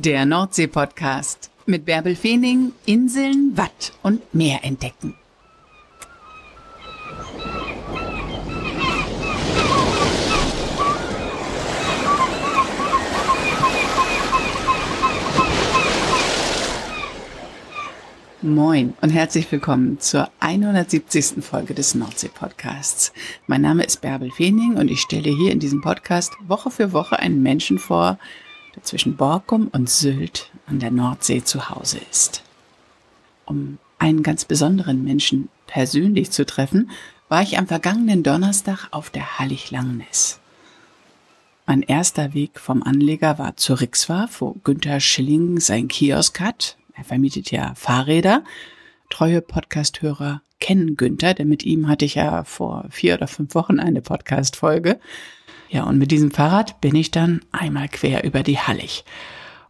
Der Nordsee-Podcast mit Bärbel Feening, Inseln, Watt und Meer entdecken. Moin und herzlich willkommen zur 170. Folge des Nordsee-Podcasts. Mein Name ist Bärbel Feening und ich stelle hier in diesem Podcast Woche für Woche einen Menschen vor, der zwischen Borkum und Sylt an der Nordsee zu Hause ist. Um einen ganz besonderen Menschen persönlich zu treffen, war ich am vergangenen Donnerstag auf der Hallig-Langness. Mein erster Weg vom Anleger war zur Rixwarf, wo Günther Schilling sein Kiosk hat er vermietet ja Fahrräder. Treue Podcasthörer kennen Günther, denn mit ihm hatte ich ja vor vier oder fünf Wochen eine Podcast-Folge. Ja, und mit diesem Fahrrad bin ich dann einmal quer über die Hallig.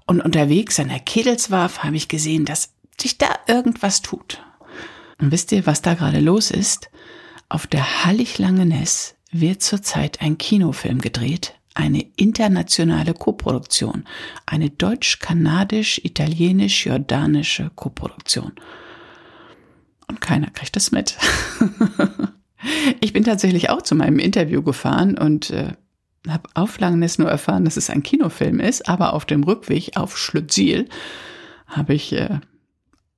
Und unterwegs an der Kedelswarf habe ich gesehen, dass sich da irgendwas tut. Und wisst ihr, was da gerade los ist? Auf der Hallig-Langeness wird zurzeit ein Kinofilm gedreht, eine internationale Koproduktion, eine deutsch-kanadisch-italienisch-jordanische Koproduktion. Und keiner kriegt das mit. ich bin tatsächlich auch zu meinem Interview gefahren und äh, habe auf Langness nur erfahren, dass es ein Kinofilm ist, aber auf dem Rückweg auf Schlütziel habe ich äh,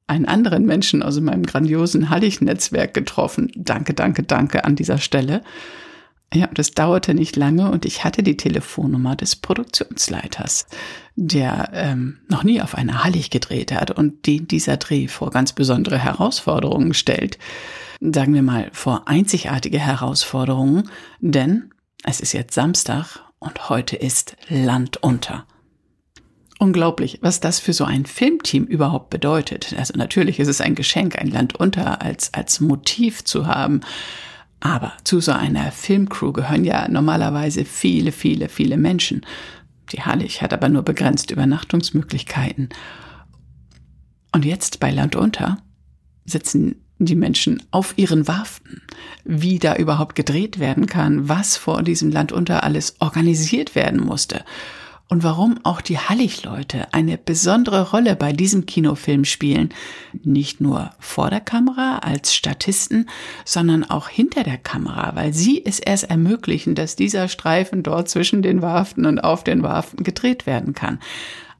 einen anderen Menschen aus meinem grandiosen Hallig-Netzwerk getroffen. Danke, danke, danke an dieser Stelle. Ja, das dauerte nicht lange und ich hatte die Telefonnummer des Produktionsleiters, der ähm, noch nie auf einer Hallig gedreht hat und den dieser Dreh vor ganz besondere Herausforderungen stellt. Sagen wir mal vor einzigartige Herausforderungen, denn es ist jetzt Samstag und heute ist Land unter. Unglaublich, was das für so ein Filmteam überhaupt bedeutet. Also natürlich ist es ein Geschenk, ein Land unter als, als Motiv zu haben. Aber zu so einer Filmcrew gehören ja normalerweise viele, viele, viele Menschen. Die Hallig hat aber nur begrenzt Übernachtungsmöglichkeiten. Und jetzt bei Land unter sitzen die Menschen auf ihren Warften, wie da überhaupt gedreht werden kann, was vor diesem Land unter alles organisiert werden musste und warum auch die Hallig-Leute eine besondere Rolle bei diesem Kinofilm spielen. Nicht nur vor der Kamera als Statisten, sondern auch hinter der Kamera, weil sie es erst ermöglichen, dass dieser Streifen dort zwischen den Warften und auf den Warften gedreht werden kann.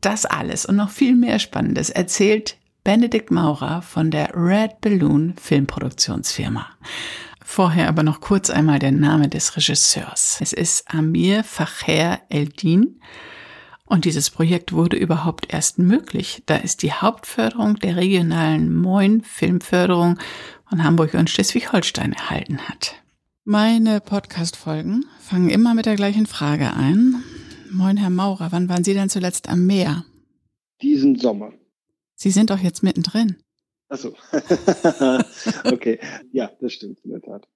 Das alles und noch viel mehr Spannendes erzählt Benedikt Maurer von der Red Balloon Filmproduktionsfirma. Vorher aber noch kurz einmal der Name des Regisseurs. Es ist Amir Facher Eldin. Und dieses Projekt wurde überhaupt erst möglich, da es die Hauptförderung der regionalen Moin Filmförderung von Hamburg und Schleswig-Holstein erhalten hat. Meine Podcast-Folgen fangen immer mit der gleichen Frage ein. Moin, Herr Maurer, wann waren Sie denn zuletzt am Meer? Diesen Sommer. Sie sind doch jetzt mittendrin. Ach so. okay. Ja, das stimmt in der Tat.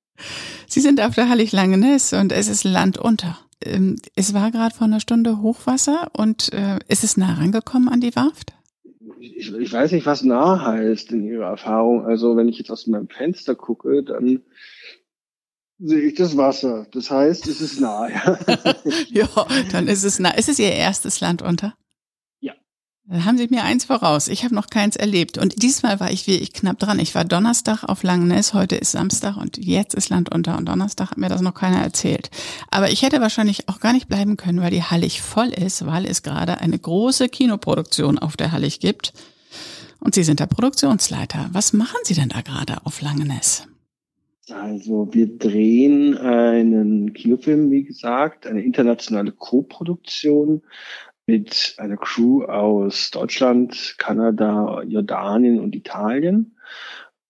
Sie sind auf der Hallig-Langeness und es ist Land unter. Ähm, es war gerade vor einer Stunde Hochwasser und äh, ist es nah rangekommen an die Warft? Ich, ich, weiß nicht, was nah heißt in Ihrer Erfahrung. Also wenn ich jetzt aus meinem Fenster gucke, dann sehe ich das Wasser. Das heißt, es ist nah. Ja, ja dann ist es nah. Ist es Ihr erstes Land unter? Dann haben Sie mir eins voraus. Ich habe noch keins erlebt. Und diesmal war ich wirklich knapp dran. Ich war Donnerstag auf Langness, heute ist Samstag und jetzt ist Land unter. Und Donnerstag hat mir das noch keiner erzählt. Aber ich hätte wahrscheinlich auch gar nicht bleiben können, weil die Hallig voll ist, weil es gerade eine große Kinoproduktion auf der Hallig gibt. Und Sie sind der Produktionsleiter. Was machen Sie denn da gerade auf Langness? Also wir drehen einen Kinofilm, wie gesagt, eine internationale Co-Produktion mit einer Crew aus Deutschland, Kanada, Jordanien und Italien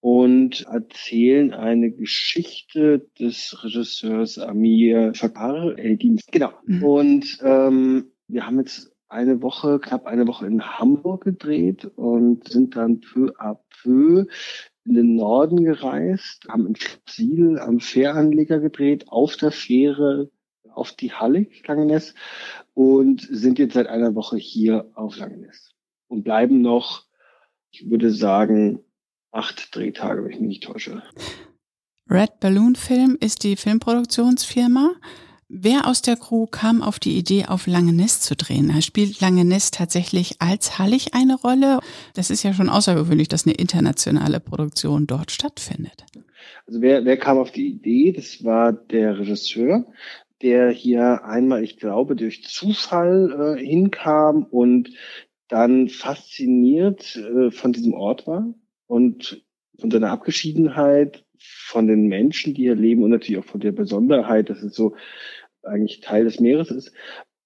und erzählen eine Geschichte des Regisseurs Amir Shakar Eldin. Genau. Mhm. Und ähm, wir haben jetzt eine Woche, knapp eine Woche in Hamburg gedreht und sind dann peu à peu in den Norden gereist, haben in Siel am Fähranleger gedreht, auf der Fähre auf die Hallig, Langeness, und sind jetzt seit einer Woche hier auf Langeness und bleiben noch, ich würde sagen, acht Drehtage, wenn ich mich nicht täusche. Red Balloon Film ist die Filmproduktionsfirma. Wer aus der Crew kam auf die Idee, auf Langenest zu drehen? Spielt Langenest tatsächlich als Hallig eine Rolle? Das ist ja schon außergewöhnlich, dass eine internationale Produktion dort stattfindet. Also wer, wer kam auf die Idee? Das war der Regisseur, der hier einmal, ich glaube, durch Zufall äh, hinkam und dann fasziniert äh, von diesem Ort war und von seiner Abgeschiedenheit, von den Menschen, die hier leben und natürlich auch von der Besonderheit, dass es so eigentlich Teil des Meeres ist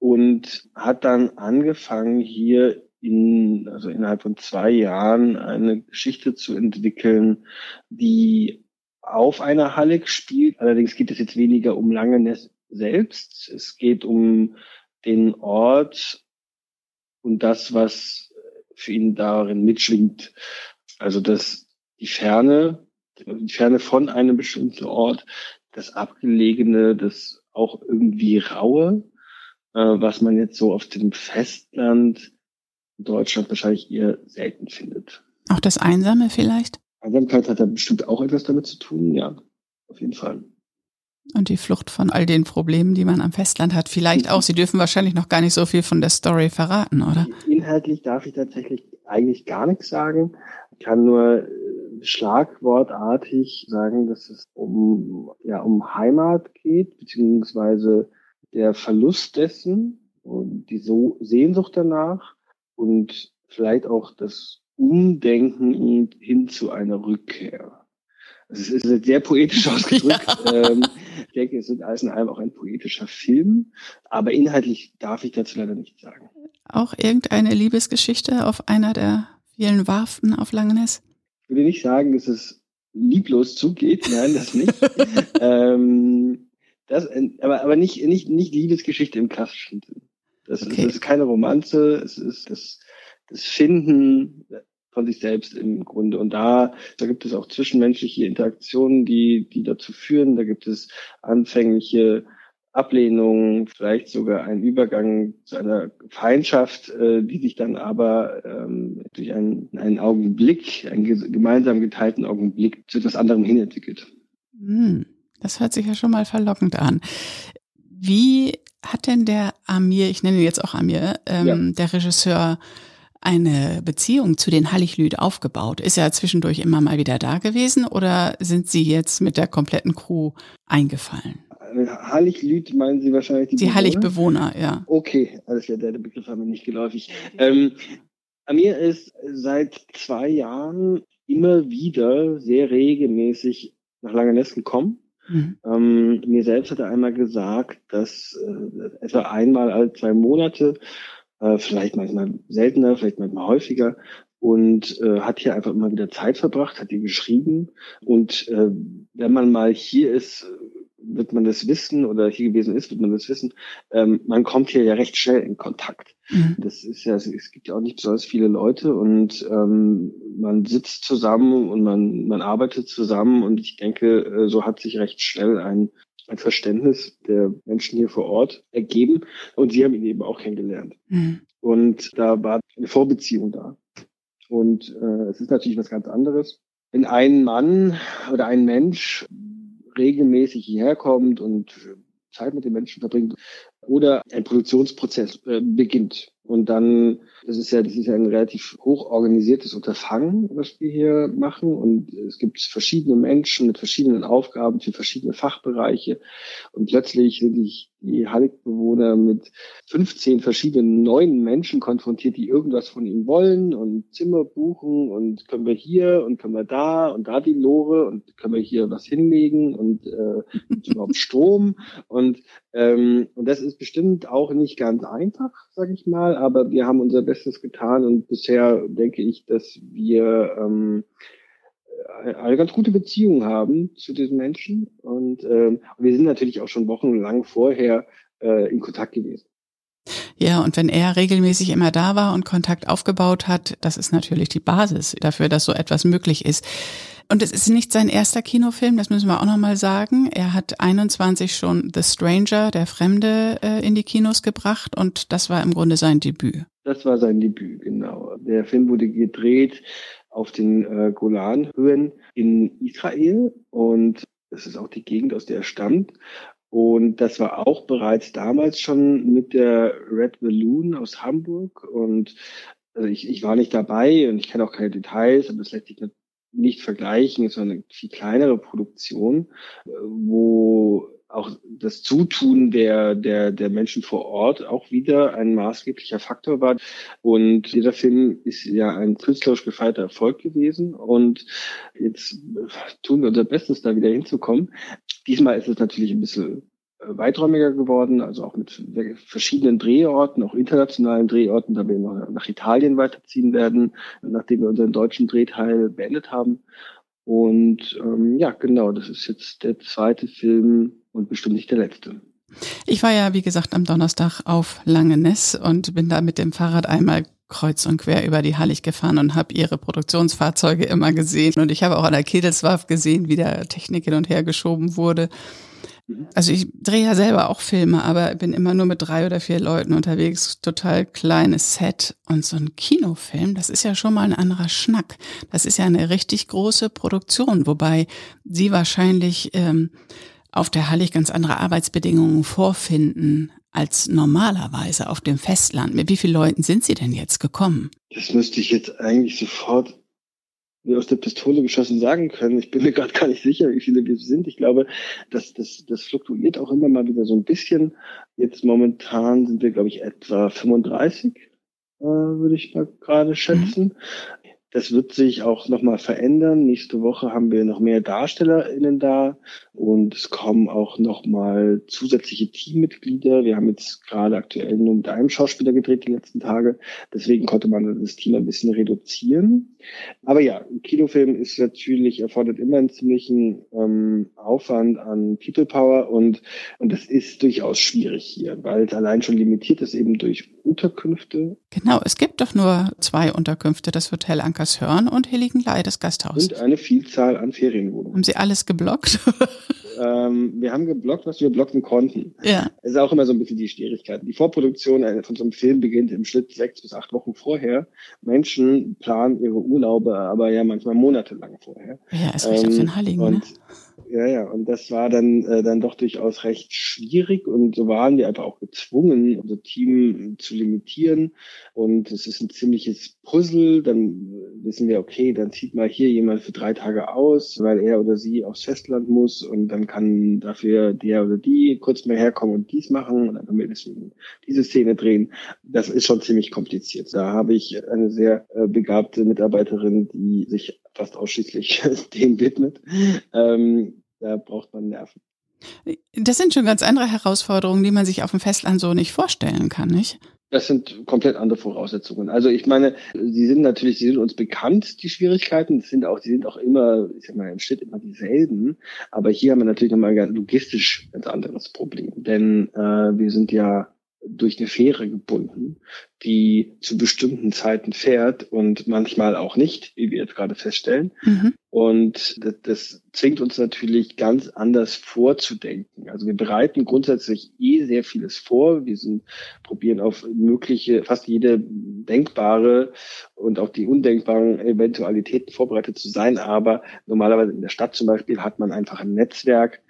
und hat dann angefangen hier in, also innerhalb von zwei Jahren eine Geschichte zu entwickeln, die auf einer Halle spielt. Allerdings geht es jetzt weniger um Langeness selbst. Es geht um den Ort und das, was für ihn darin mitschwingt. Also dass die Ferne, die Ferne von einem bestimmten Ort, das Abgelegene, das auch irgendwie Raue, äh, was man jetzt so auf dem Festland in Deutschland wahrscheinlich eher selten findet. Auch das Einsame vielleicht? Einsamkeit hat da bestimmt auch etwas damit zu tun, ja, auf jeden Fall. Und die Flucht von all den Problemen, die man am Festland hat, vielleicht auch. Sie dürfen wahrscheinlich noch gar nicht so viel von der Story verraten, oder? Inhaltlich darf ich tatsächlich eigentlich gar nichts sagen. Ich kann nur äh, schlagwortartig sagen, dass es um, ja, um Heimat geht, beziehungsweise der Verlust dessen und die so Sehnsucht danach und vielleicht auch das Umdenken hin zu einer Rückkehr. Es ist sehr poetisch ausgedrückt. Ja. Ähm, ich denke, es ist alles in allem auch ein poetischer Film, aber inhaltlich darf ich dazu leider nichts sagen. Auch irgendeine Liebesgeschichte auf einer der vielen Warften auf Langeness? Ich würde nicht sagen, dass es lieblos zugeht. Nein, das nicht. ähm, das, aber aber nicht, nicht, nicht Liebesgeschichte im klassischen Sinn. Das, okay. ist, das ist keine Romanze, es ist das, das Finden von sich selbst im Grunde. Und da, da gibt es auch zwischenmenschliche Interaktionen, die, die dazu führen. Da gibt es anfängliche Ablehnung, vielleicht sogar ein Übergang zu einer Feindschaft, äh, die sich dann aber ähm, durch einen, einen Augenblick, einen gemeinsam geteilten Augenblick zu etwas anderem hin entwickelt. Hm, das hört sich ja schon mal verlockend an. Wie hat denn der Amir, ich nenne ihn jetzt auch Amir, ähm, ja. der Regisseur, eine Beziehung zu den Hallichlüd aufgebaut? Ist er zwischendurch immer mal wieder da gewesen oder sind Sie jetzt mit der kompletten Crew eingefallen? Hallichlüd meinen Sie wahrscheinlich die, die Halligbewohner, ja. Okay, alles klar, der Begriff war mir nicht geläufig. Ähm, Amir ist seit zwei Jahren immer wieder sehr regelmäßig nach Langeness gekommen. Mhm. Ähm, mir selbst hat er einmal gesagt, dass äh, etwa einmal alle zwei Monate äh, vielleicht manchmal seltener, vielleicht manchmal häufiger und äh, hat hier einfach immer wieder Zeit verbracht, hat hier geschrieben und äh, wenn man mal hier ist, wird man das wissen oder hier gewesen ist, wird man das wissen. Ähm, man kommt hier ja recht schnell in Kontakt. Mhm. Das ist ja, es gibt ja auch nicht besonders viele Leute und ähm, man sitzt zusammen und man, man arbeitet zusammen und ich denke, äh, so hat sich recht schnell ein, ein Verständnis der Menschen hier vor Ort ergeben und sie haben ihn eben auch kennengelernt. Mhm. Und da war eine Vorbeziehung da. Und äh, es ist natürlich was ganz anderes. Wenn ein Mann oder ein Mensch regelmäßig hierher kommt und Zeit mit den Menschen verbringt oder ein Produktionsprozess äh, beginnt. Und dann, das ist ja, das ist ja ein relativ hoch organisiertes Unterfangen, was wir hier machen. Und es gibt verschiedene Menschen mit verschiedenen Aufgaben für verschiedene Fachbereiche. Und plötzlich sind die, die Hallig-Bewohner mit 15 verschiedenen neuen Menschen konfrontiert, die irgendwas von ihnen wollen und Zimmer buchen und können wir hier und können wir da und da die Lore und können wir hier was hinlegen und äh, überhaupt Strom. Und, ähm, und das ist bestimmt auch nicht ganz einfach, sage ich mal aber wir haben unser Bestes getan und bisher denke ich, dass wir ähm, eine ganz gute Beziehung haben zu diesen Menschen und ähm, wir sind natürlich auch schon wochenlang vorher äh, in Kontakt gewesen. Ja, und wenn er regelmäßig immer da war und Kontakt aufgebaut hat, das ist natürlich die Basis dafür, dass so etwas möglich ist. Und es ist nicht sein erster Kinofilm, das müssen wir auch nochmal sagen. Er hat 21 schon The Stranger, der Fremde, äh, in die Kinos gebracht und das war im Grunde sein Debüt. Das war sein Debüt, genau. Der Film wurde gedreht auf den äh, Golanhöhen in Israel und das ist auch die Gegend, aus der er stammt. Und das war auch bereits damals schon mit der Red Balloon aus Hamburg. Und also ich, ich war nicht dabei und ich kenne auch keine Details, aber es lässt sich nicht vergleichen. War eine viel kleinere Produktion, wo auch das Zutun der, der, der Menschen vor Ort auch wieder ein maßgeblicher Faktor war. Und dieser Film ist ja ein künstlerisch gefeierter Erfolg gewesen. Und jetzt tun wir unser Bestes, da wieder hinzukommen. Diesmal ist es natürlich ein bisschen äh, weiträumiger geworden, also auch mit verschiedenen Drehorten, auch internationalen Drehorten, da wir noch nach Italien weiterziehen werden, nachdem wir unseren deutschen Drehteil beendet haben. Und ähm, ja, genau, das ist jetzt der zweite Film und bestimmt nicht der letzte. Ich war ja, wie gesagt, am Donnerstag auf Langeness und bin da mit dem Fahrrad einmal kreuz und quer über die Hallig gefahren und habe ihre Produktionsfahrzeuge immer gesehen. Und ich habe auch an der Kedelswarf gesehen, wie der Technik hin und her geschoben wurde. Mhm. Also ich drehe ja selber auch Filme, aber bin immer nur mit drei oder vier Leuten unterwegs. Total kleines Set. Und so ein Kinofilm, das ist ja schon mal ein anderer Schnack. Das ist ja eine richtig große Produktion, wobei sie wahrscheinlich ähm, auf der Hallig ganz andere Arbeitsbedingungen vorfinden als normalerweise auf dem Festland. Mit wie vielen Leuten sind Sie denn jetzt gekommen? Das müsste ich jetzt eigentlich sofort aus der Pistole geschossen sagen können. Ich bin mir gerade gar nicht sicher, wie viele wir sind. Ich glaube, das, das, das fluktuiert auch immer mal wieder so ein bisschen. Jetzt momentan sind wir, glaube ich, etwa 35, äh, würde ich mal gerade schätzen. Das wird sich auch nochmal verändern. Nächste Woche haben wir noch mehr DarstellerInnen da und es kommen auch nochmal zusätzliche Teammitglieder. Wir haben jetzt gerade aktuell nur mit einem Schauspieler gedreht die letzten Tage. Deswegen konnte man das Team ein bisschen reduzieren. Aber ja, Kinofilm ist natürlich, erfordert immer einen ziemlichen ähm, Aufwand an People Power und, und das ist durchaus schwierig hier, weil es allein schon limitiert ist eben durch Unterkünfte. Genau, es gibt doch nur zwei Unterkünfte, das Hotel Ankershörn und Heiligenlei, das Gasthaus. Und eine Vielzahl an Ferienwohnungen. Haben Sie alles geblockt? ähm, wir haben geblockt, was wir blocken konnten. Ja. Es ist auch immer so ein bisschen die Schwierigkeit. Die Vorproduktion von so einem Film beginnt im Schnitt sechs bis acht Wochen vorher. Menschen planen ihre Urlaube aber ja manchmal monatelang vorher. Ja, es riecht ähm, auf den Heiligen, und, ne? Ja, ja, und das war dann, äh, dann doch durchaus recht schwierig und so waren wir einfach auch gezwungen, unser Team zu limitieren und es ist ein ziemliches Puzzle, dann wissen wir, okay, dann zieht mal hier jemand für drei Tage aus, weil er oder sie aufs Festland muss und dann kann dafür der oder die kurz mal herkommen und dies machen und dann können wir diese Szene drehen. Das ist schon ziemlich kompliziert. Da habe ich eine sehr äh, begabte Mitarbeiterin, die sich fast ausschließlich dem widmet. Ähm, da braucht man Nerven. Das sind schon ganz andere Herausforderungen, die man sich auf dem Festland so nicht vorstellen kann, nicht? Das sind komplett andere Voraussetzungen. Also ich meine, sie sind natürlich, sie sind uns bekannt, die Schwierigkeiten. Das sind auch, die sind auch immer, ich sag mal, im Schnitt immer dieselben. Aber hier haben wir natürlich nochmal ein logistisch ganz anderes Problem. Denn äh, wir sind ja durch eine Fähre gebunden, die zu bestimmten Zeiten fährt und manchmal auch nicht, wie wir jetzt gerade feststellen. Mhm. Und das, das zwingt uns natürlich ganz anders vorzudenken. Also wir bereiten grundsätzlich eh sehr vieles vor. Wir sind, probieren auf mögliche, fast jede denkbare und auch die undenkbaren Eventualitäten vorbereitet zu sein. Aber normalerweise in der Stadt zum Beispiel hat man einfach ein Netzwerk,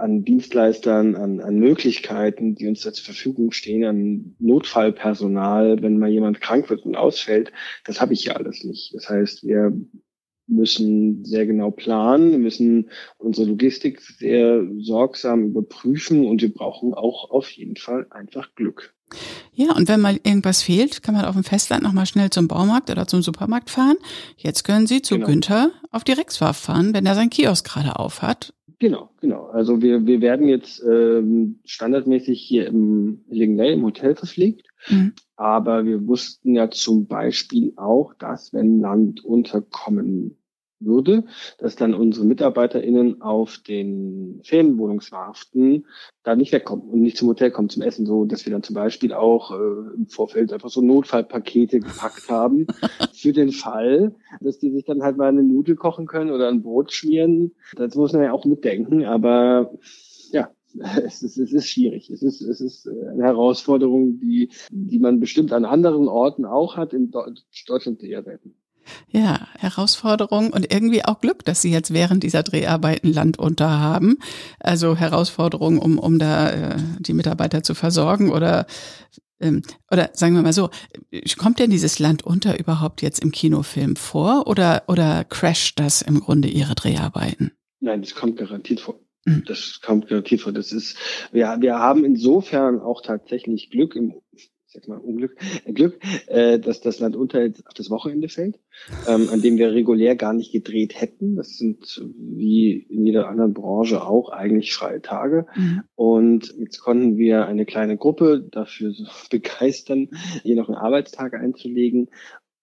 an Dienstleistern, an, an Möglichkeiten, die uns da zur Verfügung stehen, an Notfallpersonal, wenn mal jemand krank wird und ausfällt, das habe ich ja alles nicht. Das heißt, wir müssen sehr genau planen, wir müssen unsere Logistik sehr sorgsam überprüfen und wir brauchen auch auf jeden Fall einfach Glück. Ja, und wenn mal irgendwas fehlt, kann man auf dem Festland nochmal schnell zum Baumarkt oder zum Supermarkt fahren. Jetzt können Sie zu genau. Günther auf die Rexwarf fahren, wenn er sein Kiosk gerade auf hat Genau, genau. Also wir, wir werden jetzt ähm, standardmäßig hier im Lingley im Hotel verpflegt. Mhm. Aber wir wussten ja zum Beispiel auch, dass wenn Land unterkommen würde, dass dann unsere MitarbeiterInnen auf den Ferienwohnungswarften da nicht wegkommen und nicht zum Hotel kommen zum Essen, so dass wir dann zum Beispiel auch äh, im Vorfeld einfach so Notfallpakete gepackt haben für den Fall, dass die sich dann halt mal eine Nudel kochen können oder ein Brot schmieren. Das muss man ja auch mitdenken, aber ja, es ist, es ist schwierig. Es ist, es ist eine Herausforderung, die, die man bestimmt an anderen Orten auch hat, in Deutschland eher selten. Ja, Herausforderung und irgendwie auch Glück, dass Sie jetzt während dieser Dreharbeiten Land unter haben. Also Herausforderung, um, um da äh, die Mitarbeiter zu versorgen oder ähm, oder sagen wir mal so, kommt denn dieses Land unter überhaupt jetzt im Kinofilm vor oder, oder crasht das im Grunde Ihre Dreharbeiten? Nein, das kommt garantiert vor. Mhm. Das kommt garantiert vor. Das ist, wir, wir haben insofern auch tatsächlich Glück im sag mal Unglück, äh, Glück, äh, dass das Land unter auf das Wochenende fällt, ähm, an dem wir regulär gar nicht gedreht hätten. Das sind wie in jeder anderen Branche auch eigentlich freie Tage. Mhm. Und jetzt konnten wir eine kleine Gruppe dafür begeistern, hier noch einen Arbeitstag einzulegen,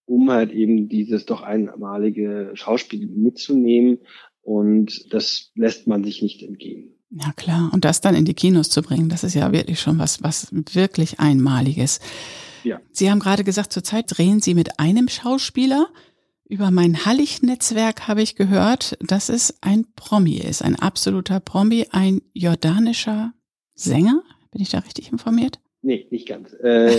um halt eben dieses doch einmalige Schauspiel mitzunehmen. Und das lässt man sich nicht entgehen. Ja klar, und das dann in die Kinos zu bringen, das ist ja wirklich schon was, was wirklich Einmaliges. Ja. Sie haben gerade gesagt, zurzeit drehen Sie mit einem Schauspieler. Über mein Hallig-Netzwerk habe ich gehört, dass es ein Promi ist, ein absoluter Promi, ein jordanischer Sänger. Bin ich da richtig informiert? Nee, nicht ganz. Äh,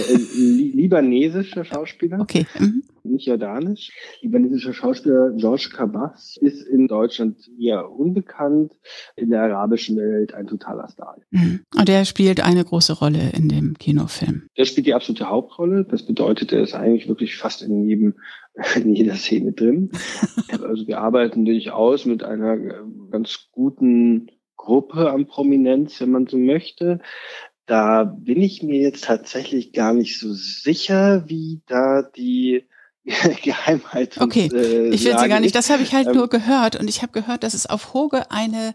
libanesischer Schauspieler. Okay. Mhm nicht jordanisch. Libanesischer Schauspieler George Kabas ist in Deutschland eher unbekannt, in der arabischen Welt ein totaler Star. Mhm. Und er spielt eine große Rolle in dem Kinofilm. Er spielt die absolute Hauptrolle. Das bedeutet, er ist eigentlich wirklich fast in jedem in jeder Szene drin. also wir arbeiten durchaus mit einer ganz guten Gruppe an Prominenz, wenn man so möchte. Da bin ich mir jetzt tatsächlich gar nicht so sicher, wie da die Geheimhaltung. Okay, äh, ich will sie gar nicht. Das habe ich halt ähm, nur gehört und ich habe gehört, dass es auf Hoge eine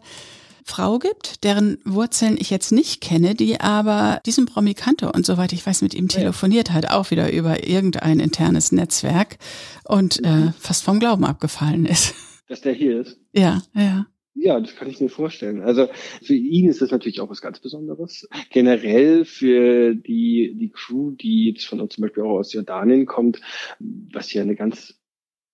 Frau gibt, deren Wurzeln ich jetzt nicht kenne, die aber diesen Promi kannte und soweit ich weiß mit ihm telefoniert hat, auch wieder über irgendein internes Netzwerk und mhm. äh, fast vom Glauben abgefallen ist. Dass der hier ist? Ja, ja. Ja, das kann ich mir vorstellen. Also für ihn ist das natürlich auch was ganz Besonderes. Generell für die, die Crew, die jetzt von uns zum Beispiel auch aus Jordanien kommt, was ja eine ganz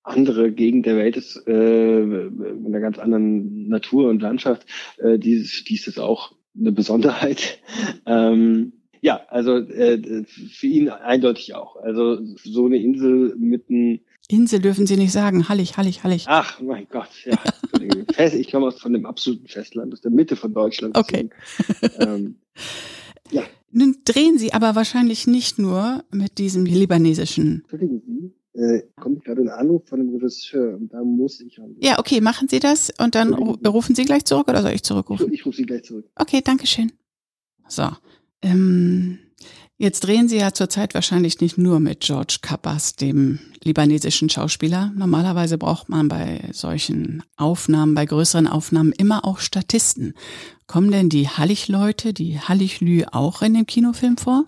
andere Gegend der Welt ist, äh, mit einer ganz anderen Natur und Landschaft, äh, die, die ist das auch eine Besonderheit. Ähm, ja, also äh, für ihn eindeutig auch. Also so eine Insel mitten Insel dürfen Sie nicht sagen. Hallig, hallig, hallig. Ach, mein Gott, ja. ich komme aus von dem absoluten Festland, aus der Mitte von Deutschland. Okay. Ähm, ja. Nun drehen Sie aber wahrscheinlich nicht nur mit diesem libanesischen. Entschuldigen Sie, äh, kommt gerade ein Anruf von dem Regisseur und da muss ich ran. Ja, okay, machen Sie das und dann rufen Sie gleich zurück oder soll ich zurückrufen? Ich, ich rufe Sie gleich zurück. Okay, danke schön. So. Ähm, Jetzt drehen Sie ja zurzeit wahrscheinlich nicht nur mit George Kappas, dem libanesischen Schauspieler. Normalerweise braucht man bei solchen Aufnahmen, bei größeren Aufnahmen immer auch Statisten. Kommen denn die Hallig-Leute, die Hallig-Lü auch in dem Kinofilm vor?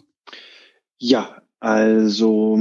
Ja, also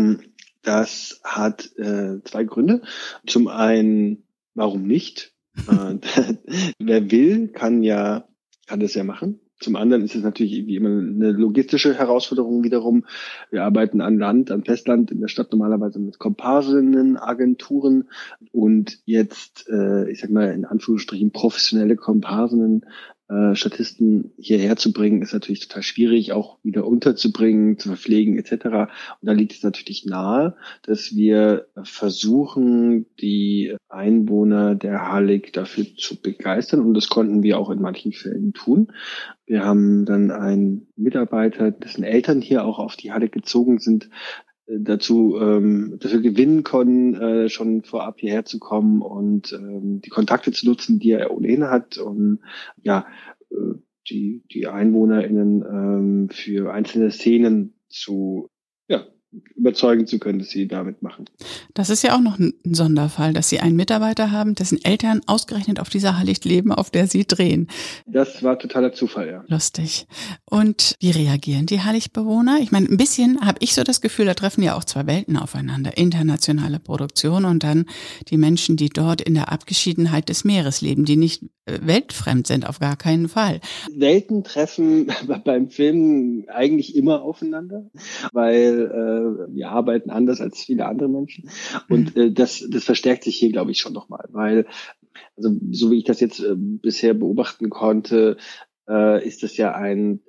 das hat äh, zwei Gründe. Zum einen, warum nicht? äh, wer will, kann ja, kann das ja machen. Zum anderen ist es natürlich wie immer eine logistische Herausforderung wiederum. Wir arbeiten an Land, an Festland, in der Stadt normalerweise mit Komparsinnen, Agenturen und jetzt, äh, ich sag mal in Anführungsstrichen, professionelle Komparsinnen äh, Statisten hierher zu bringen, ist natürlich total schwierig, auch wieder unterzubringen, zu verpflegen etc. Und da liegt es natürlich nahe, dass wir versuchen, die Einwohner der Hallig dafür zu begeistern und das konnten wir auch in manchen Fällen tun. Wir haben dann einen Mitarbeiter, dessen Eltern hier auch auf die Hallig gezogen sind, dazu ähm, dafür gewinnen können, äh, schon vorab hierher zu kommen und ähm, die Kontakte zu nutzen, die er ohnehin hat, um ja äh, die die EinwohnerInnen ähm, für einzelne Szenen zu überzeugen zu können, dass sie damit machen. Das ist ja auch noch ein Sonderfall, dass Sie einen Mitarbeiter haben, dessen Eltern ausgerechnet auf dieser Hallicht leben, auf der Sie drehen. Das war totaler Zufall, ja. Lustig. Und wie reagieren die Hallichtbewohner? Ich meine, ein bisschen habe ich so das Gefühl, da treffen ja auch zwei Welten aufeinander. Internationale Produktion und dann die Menschen, die dort in der Abgeschiedenheit des Meeres leben, die nicht äh, weltfremd sind, auf gar keinen Fall. Welten treffen beim Film eigentlich immer aufeinander, weil äh, wir arbeiten anders als viele andere Menschen. Und äh, das, das verstärkt sich hier, glaube ich, schon nochmal, weil, also so wie ich das jetzt äh, bisher beobachten konnte, äh, ist das ja ein,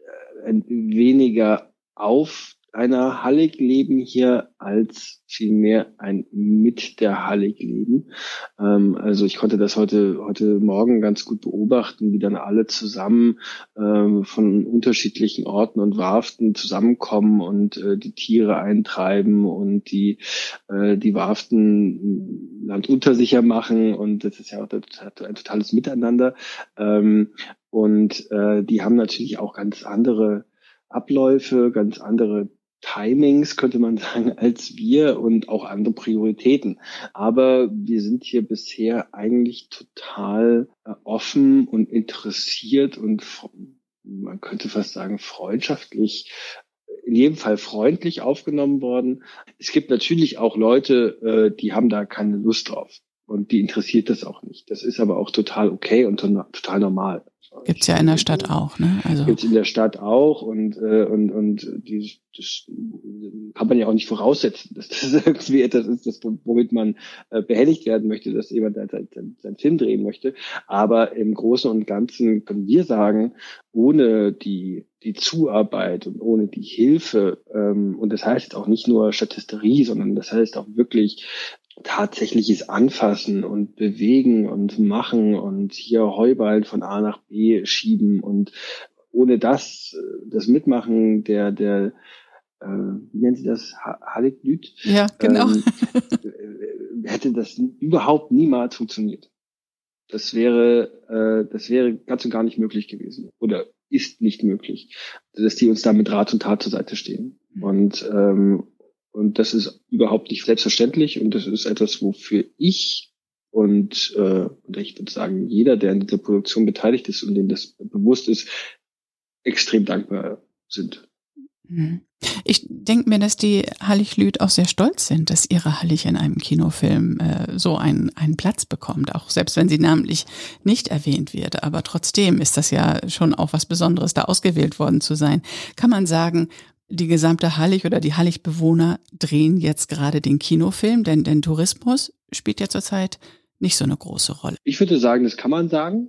äh, ein weniger auf einer Hallig leben hier als vielmehr ein mit der Hallig leben. Ähm, also ich konnte das heute, heute Morgen ganz gut beobachten, wie dann alle zusammen ähm, von unterschiedlichen Orten und Warften zusammenkommen und äh, die Tiere eintreiben und die, äh, die Warften landuntersicher machen und das ist ja auch ein totales Miteinander. Ähm, und äh, die haben natürlich auch ganz andere Abläufe, ganz andere Timings, könnte man sagen, als wir und auch andere Prioritäten. Aber wir sind hier bisher eigentlich total äh, offen und interessiert und man könnte fast sagen freundschaftlich in jedem Fall freundlich aufgenommen worden. Es gibt natürlich auch Leute, äh, die haben da keine Lust drauf und die interessiert das auch nicht. Das ist aber auch total okay und total normal. Gibt's ja in der Stadt auch, ne? Also gibt's in der Stadt auch und äh, und und die, das kann man ja auch nicht voraussetzen, dass das irgendwie etwas ist, das, womit man äh, behelligt werden möchte, dass jemand seinen sein, sein Film drehen möchte. Aber im Großen und Ganzen können wir sagen, ohne die die Zuarbeit und ohne die Hilfe ähm, und das heißt auch nicht nur Statisterie, sondern das heißt auch wirklich tatsächliches Anfassen und Bewegen und Machen und hier Heuballen von A nach B schieben und ohne das, äh, das Mitmachen der, der, äh, wie nennen Sie das, Haliglüt? Ja, genau. Ähm, äh, hätte das überhaupt niemals funktioniert. Das wäre, äh, das wäre ganz und gar nicht möglich gewesen oder ist nicht möglich, dass die uns da mit Rat und Tat zur Seite stehen. Mhm. Und ähm, und das ist überhaupt nicht selbstverständlich und das ist etwas, wofür ich und, äh, und ich würde sagen, jeder, der in dieser Produktion beteiligt ist und dem das bewusst ist, extrem dankbar sind. Mhm. Ich denke mir, dass die Hallig-Lüd auch sehr stolz sind, dass ihre Hallig in einem Kinofilm äh, so einen, einen Platz bekommt, auch selbst wenn sie namentlich nicht erwähnt wird. Aber trotzdem ist das ja schon auch was Besonderes, da ausgewählt worden zu sein. Kann man sagen, die gesamte Hallig oder die Hallig-Bewohner drehen jetzt gerade den Kinofilm, denn, denn Tourismus spielt ja zurzeit nicht so eine große Rolle. Ich würde sagen, das kann man sagen.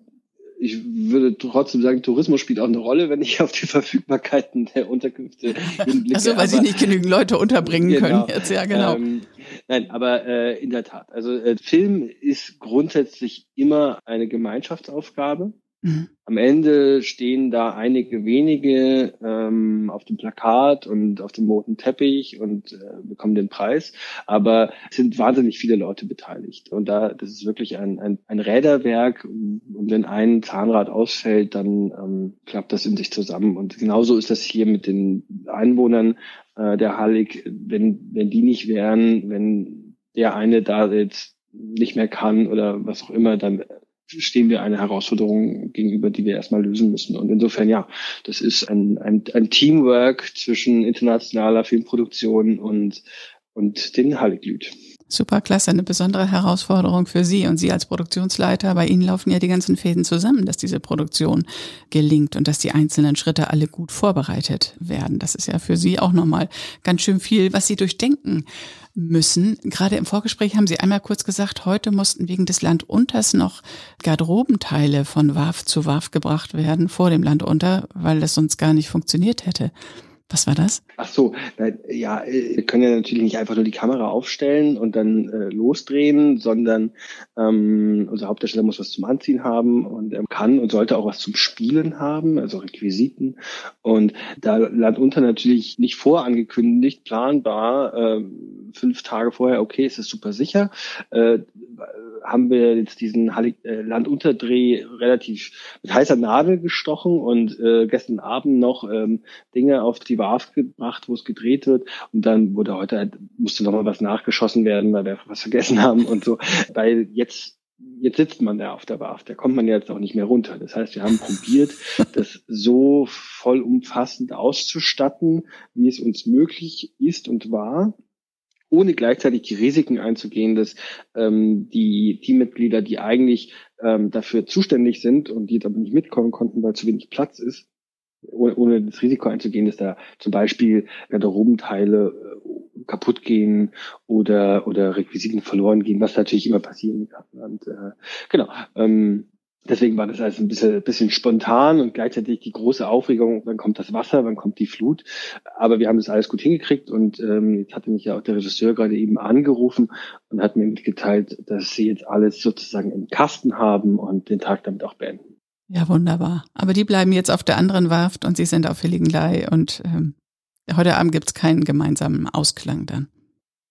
Ich würde trotzdem sagen, Tourismus spielt auch eine Rolle, wenn ich auf die Verfügbarkeiten der Unterkünfte hinblicke. Also weil aber, sie nicht genügend Leute unterbringen genau, können jetzt, ja genau. Ähm, nein, aber äh, in der Tat. Also äh, Film ist grundsätzlich immer eine Gemeinschaftsaufgabe. Mhm. Am Ende stehen da einige wenige ähm, auf dem Plakat und auf dem roten Teppich und äh, bekommen den Preis. Aber es sind wahnsinnig viele Leute beteiligt. Und da, das ist wirklich ein, ein, ein Räderwerk. Und wenn ein Zahnrad ausfällt, dann ähm, klappt das in sich zusammen. Und genauso ist das hier mit den Einwohnern äh, der Hallig. Wenn, wenn die nicht wären, wenn der eine da jetzt nicht mehr kann oder was auch immer, dann stehen wir einer Herausforderung gegenüber, die wir erstmal lösen müssen. Und insofern, ja, das ist ein, ein, ein Teamwork zwischen internationaler Filmproduktion und, und den Halliglüt. Super klasse, eine besondere Herausforderung für Sie und Sie als Produktionsleiter. Bei Ihnen laufen ja die ganzen Fäden zusammen, dass diese Produktion gelingt und dass die einzelnen Schritte alle gut vorbereitet werden. Das ist ja für Sie auch nochmal ganz schön viel, was Sie durchdenken müssen. Gerade im Vorgespräch haben Sie einmal kurz gesagt, heute mussten wegen des Landunters noch Garderobenteile von WAF zu WAF gebracht werden vor dem Landunter, weil das sonst gar nicht funktioniert hätte. Was war das? Ach so, ja, wir können ja natürlich nicht einfach nur die Kamera aufstellen und dann äh, losdrehen, sondern ähm, unser Hauptdarsteller muss was zum Anziehen haben und er kann und sollte auch was zum Spielen haben, also Requisiten. Und da Landunter natürlich nicht vorangekündigt, planbar, äh, fünf Tage vorher, okay, ist es super sicher, äh, haben wir jetzt diesen äh, Landunterdreh relativ mit heißer Nadel gestochen und äh, gestern Abend noch ähm, Dinge auf die Warf gebracht, wo es gedreht wird. Und dann wurde heute halt, musste nochmal was nachgeschossen werden, weil wir was vergessen haben und so. Weil jetzt jetzt sitzt man da auf der Warf, da kommt man jetzt auch nicht mehr runter. Das heißt, wir haben probiert, das so vollumfassend auszustatten, wie es uns möglich ist und war ohne gleichzeitig die Risiken einzugehen, dass ähm, die Teammitglieder, die eigentlich ähm, dafür zuständig sind und die aber nicht mitkommen konnten, weil zu wenig Platz ist, ohne, ohne das Risiko einzugehen, dass da zum Beispiel Garderobenteile äh, kaputt gehen oder oder Requisiten verloren gehen, was natürlich immer passieren kann. Und äh, genau. Ähm, Deswegen war das alles ein bisschen, bisschen spontan und gleichzeitig die große Aufregung, wann kommt das Wasser, wann kommt die Flut. Aber wir haben das alles gut hingekriegt und ähm, jetzt hatte mich ja auch der Regisseur gerade eben angerufen und hat mir mitgeteilt, dass sie jetzt alles sozusagen im Kasten haben und den Tag damit auch beenden. Ja, wunderbar. Aber die bleiben jetzt auf der anderen Warft und sie sind auf Heiligenlei und ähm, heute Abend gibt's keinen gemeinsamen Ausklang dann.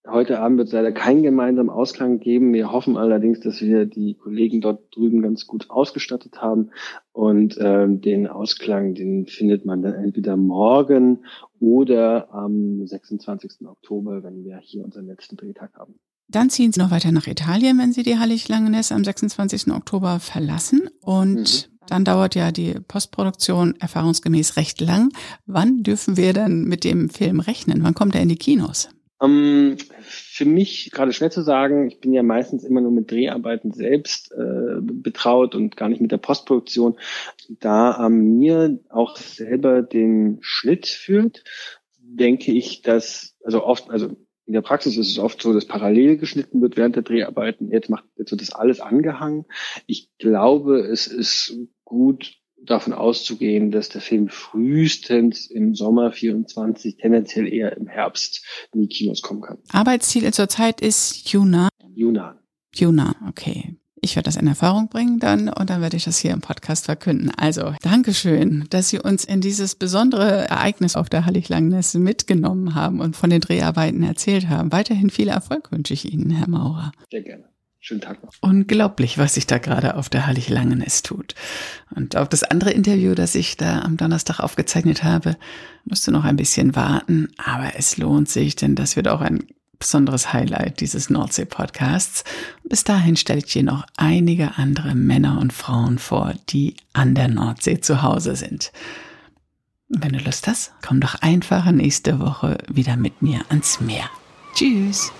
Heute Abend wird es leider keinen gemeinsamen Ausklang geben. Wir hoffen allerdings, dass wir die Kollegen dort drüben ganz gut ausgestattet haben. Und ähm, den Ausklang, den findet man dann entweder morgen oder am 26. Oktober, wenn wir hier unseren letzten Drehtag haben. Dann ziehen Sie noch weiter nach Italien, wenn Sie die Heiliglangenesse am 26. Oktober verlassen. Und mhm. dann dauert ja die Postproduktion erfahrungsgemäß recht lang. Wann dürfen wir denn mit dem Film rechnen? Wann kommt er in die Kinos? Ähm, für mich gerade schwer zu sagen. Ich bin ja meistens immer nur mit Dreharbeiten selbst äh, betraut und gar nicht mit der Postproduktion. Da ähm, mir auch selber den Schnitt führt, denke ich, dass also oft, also in der Praxis ist es oft so, dass parallel geschnitten wird während der Dreharbeiten. Jetzt macht jetzt wird das alles angehangen. Ich glaube, es ist gut davon auszugehen, dass der Film frühestens im Sommer 24, tendenziell eher im Herbst in die Kinos kommen kann. Arbeitsziel zurzeit ist Yuna. Yuna. Yuna, okay. Ich werde das in Erfahrung bringen dann und dann werde ich das hier im Podcast verkünden. Also, Dankeschön, dass Sie uns in dieses besondere Ereignis auf der Hallig-Langness mitgenommen haben und von den Dreharbeiten erzählt haben. Weiterhin viel Erfolg wünsche ich Ihnen, Herr Maurer. Sehr gerne. Schönen Tag noch. Unglaublich, was sich da gerade auf der Hallig Langenes tut. Und auf das andere Interview, das ich da am Donnerstag aufgezeichnet habe, musste noch ein bisschen warten, aber es lohnt sich, denn das wird auch ein besonderes Highlight dieses Nordsee-Podcasts. Bis dahin stelle ich dir noch einige andere Männer und Frauen vor, die an der Nordsee zu Hause sind. Wenn du Lust hast, komm doch einfach nächste Woche wieder mit mir ans Meer. Tschüss!